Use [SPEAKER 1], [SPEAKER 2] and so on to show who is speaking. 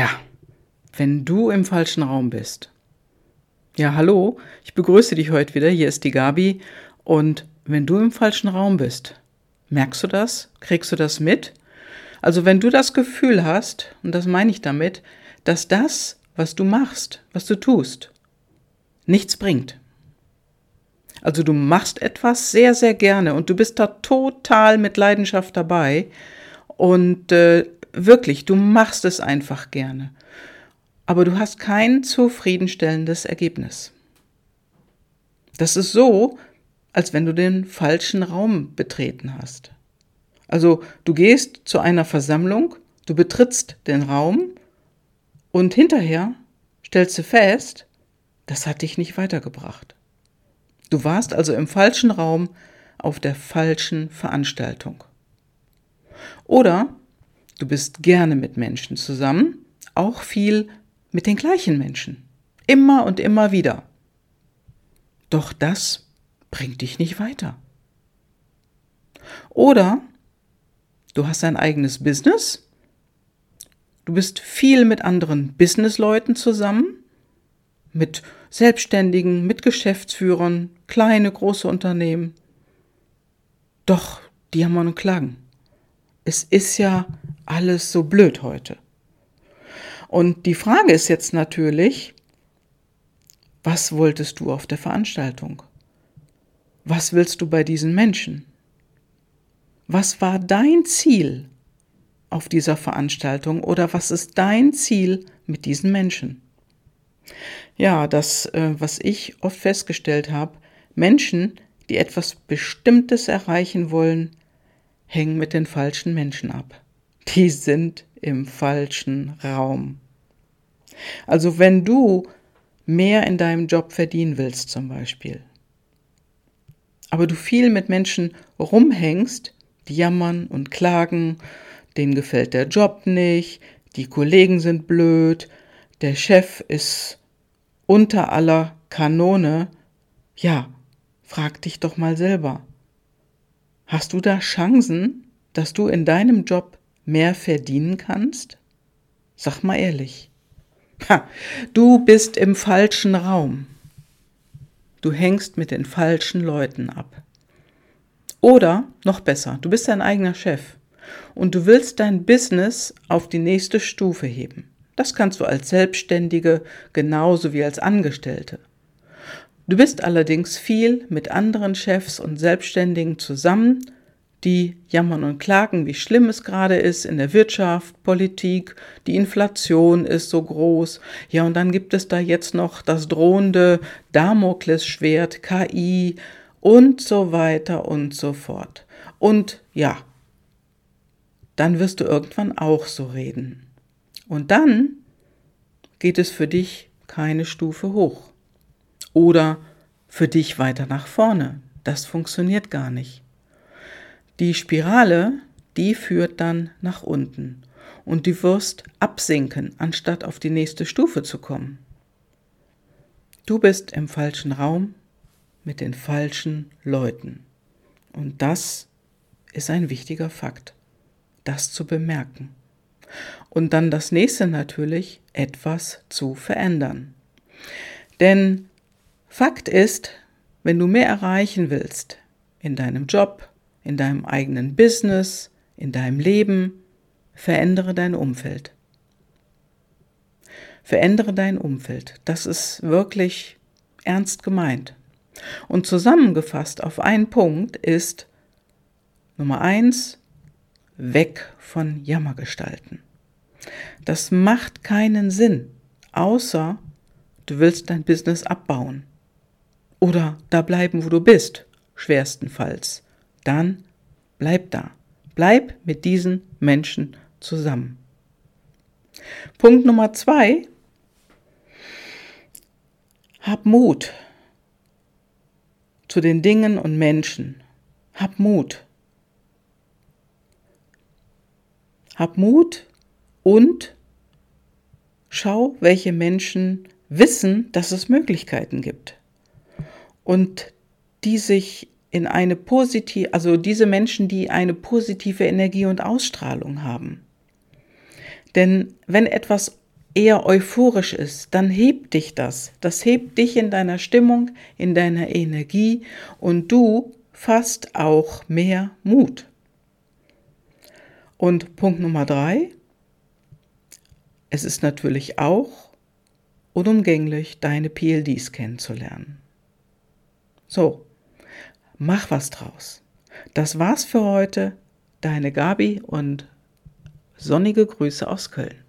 [SPEAKER 1] Ja, wenn du im falschen Raum bist. Ja, hallo, ich begrüße dich heute wieder. Hier ist die Gabi. Und wenn du im falschen Raum bist, merkst du das? Kriegst du das mit? Also wenn du das Gefühl hast, und das meine ich damit, dass das, was du machst, was du tust, nichts bringt. Also du machst etwas sehr, sehr gerne und du bist da total mit Leidenschaft dabei und äh, wirklich, du machst es einfach gerne. Aber du hast kein zufriedenstellendes Ergebnis. Das ist so, als wenn du den falschen Raum betreten hast. Also du gehst zu einer Versammlung, du betrittst den Raum und hinterher stellst du fest, das hat dich nicht weitergebracht. Du warst also im falschen Raum auf der falschen Veranstaltung. Oder du bist gerne mit Menschen zusammen, auch viel mit den gleichen Menschen. Immer und immer wieder. Doch das bringt dich nicht weiter. Oder du hast ein eigenes Business, du bist viel mit anderen Businessleuten zusammen, mit Selbstständigen, mit Geschäftsführern, kleine, große Unternehmen. Doch, die haben und klagen. Es ist ja alles so blöd heute. Und die Frage ist jetzt natürlich, was wolltest du auf der Veranstaltung? Was willst du bei diesen Menschen? Was war dein Ziel auf dieser Veranstaltung oder was ist dein Ziel mit diesen Menschen? Ja, das, äh, was ich oft festgestellt habe, Menschen, die etwas Bestimmtes erreichen wollen, hängen mit den falschen Menschen ab. Die sind im falschen Raum. Also wenn du mehr in deinem Job verdienen willst zum Beispiel, aber du viel mit Menschen rumhängst, die jammern und klagen, denen gefällt der Job nicht, die Kollegen sind blöd, der Chef ist unter aller Kanone, ja, frag dich doch mal selber. Hast du da Chancen, dass du in deinem Job mehr verdienen kannst? Sag mal ehrlich. Ha, du bist im falschen Raum. Du hängst mit den falschen Leuten ab. Oder noch besser, du bist dein eigener Chef und du willst dein Business auf die nächste Stufe heben. Das kannst du als Selbstständige genauso wie als Angestellte. Du bist allerdings viel mit anderen Chefs und Selbstständigen zusammen, die jammern und klagen, wie schlimm es gerade ist in der Wirtschaft, Politik, die Inflation ist so groß. Ja, und dann gibt es da jetzt noch das drohende Damoklesschwert, KI und so weiter und so fort. Und ja, dann wirst du irgendwann auch so reden. Und dann geht es für dich keine Stufe hoch oder für dich weiter nach vorne. Das funktioniert gar nicht. Die Spirale, die führt dann nach unten und du wirst absinken, anstatt auf die nächste Stufe zu kommen. Du bist im falschen Raum mit den falschen Leuten. Und das ist ein wichtiger Fakt, das zu bemerken. Und dann das nächste natürlich, etwas zu verändern. Denn Fakt ist, wenn du mehr erreichen willst in deinem Job, in deinem eigenen Business, in deinem Leben, verändere dein Umfeld. Verändere dein Umfeld. Das ist wirklich ernst gemeint. Und zusammengefasst auf einen Punkt ist Nummer eins, weg von Jammergestalten. Das macht keinen Sinn, außer du willst dein Business abbauen. Oder da bleiben, wo du bist, schwerstenfalls. Dann bleib da. Bleib mit diesen Menschen zusammen. Punkt Nummer zwei. Hab Mut zu den Dingen und Menschen. Hab Mut. Hab Mut und schau, welche Menschen wissen, dass es Möglichkeiten gibt und die sich in eine positive, also diese Menschen, die eine positive Energie und Ausstrahlung haben. Denn wenn etwas eher euphorisch ist, dann hebt dich das. Das hebt dich in deiner Stimmung, in deiner Energie und du fasst auch mehr Mut. Und Punkt Nummer drei, es ist natürlich auch unumgänglich, deine PLDs kennenzulernen. So, mach was draus. Das war's für heute. Deine Gabi und sonnige Grüße aus Köln.